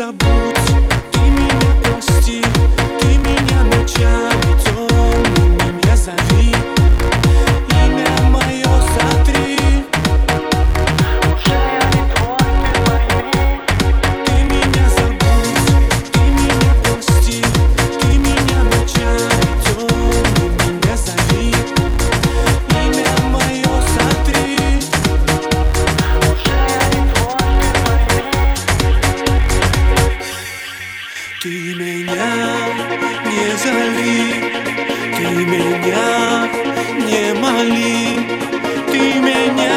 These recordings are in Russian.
abutres. меня не зови, ты меня не моли, ты меня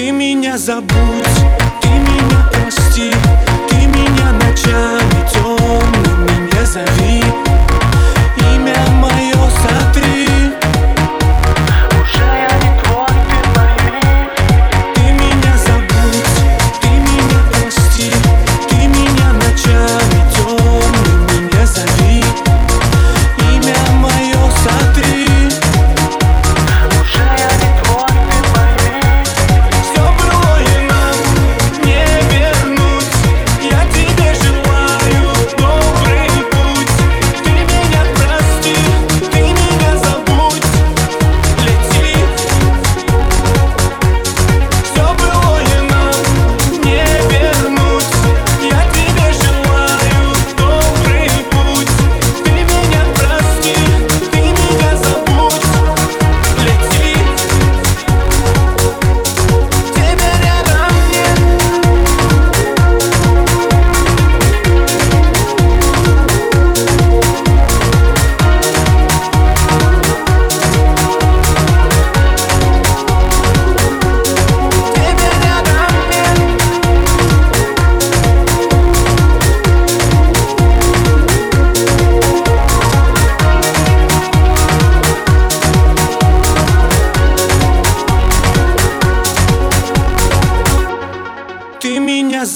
Ты меня забудь, ты меня прости, ты меня начал.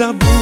sabor.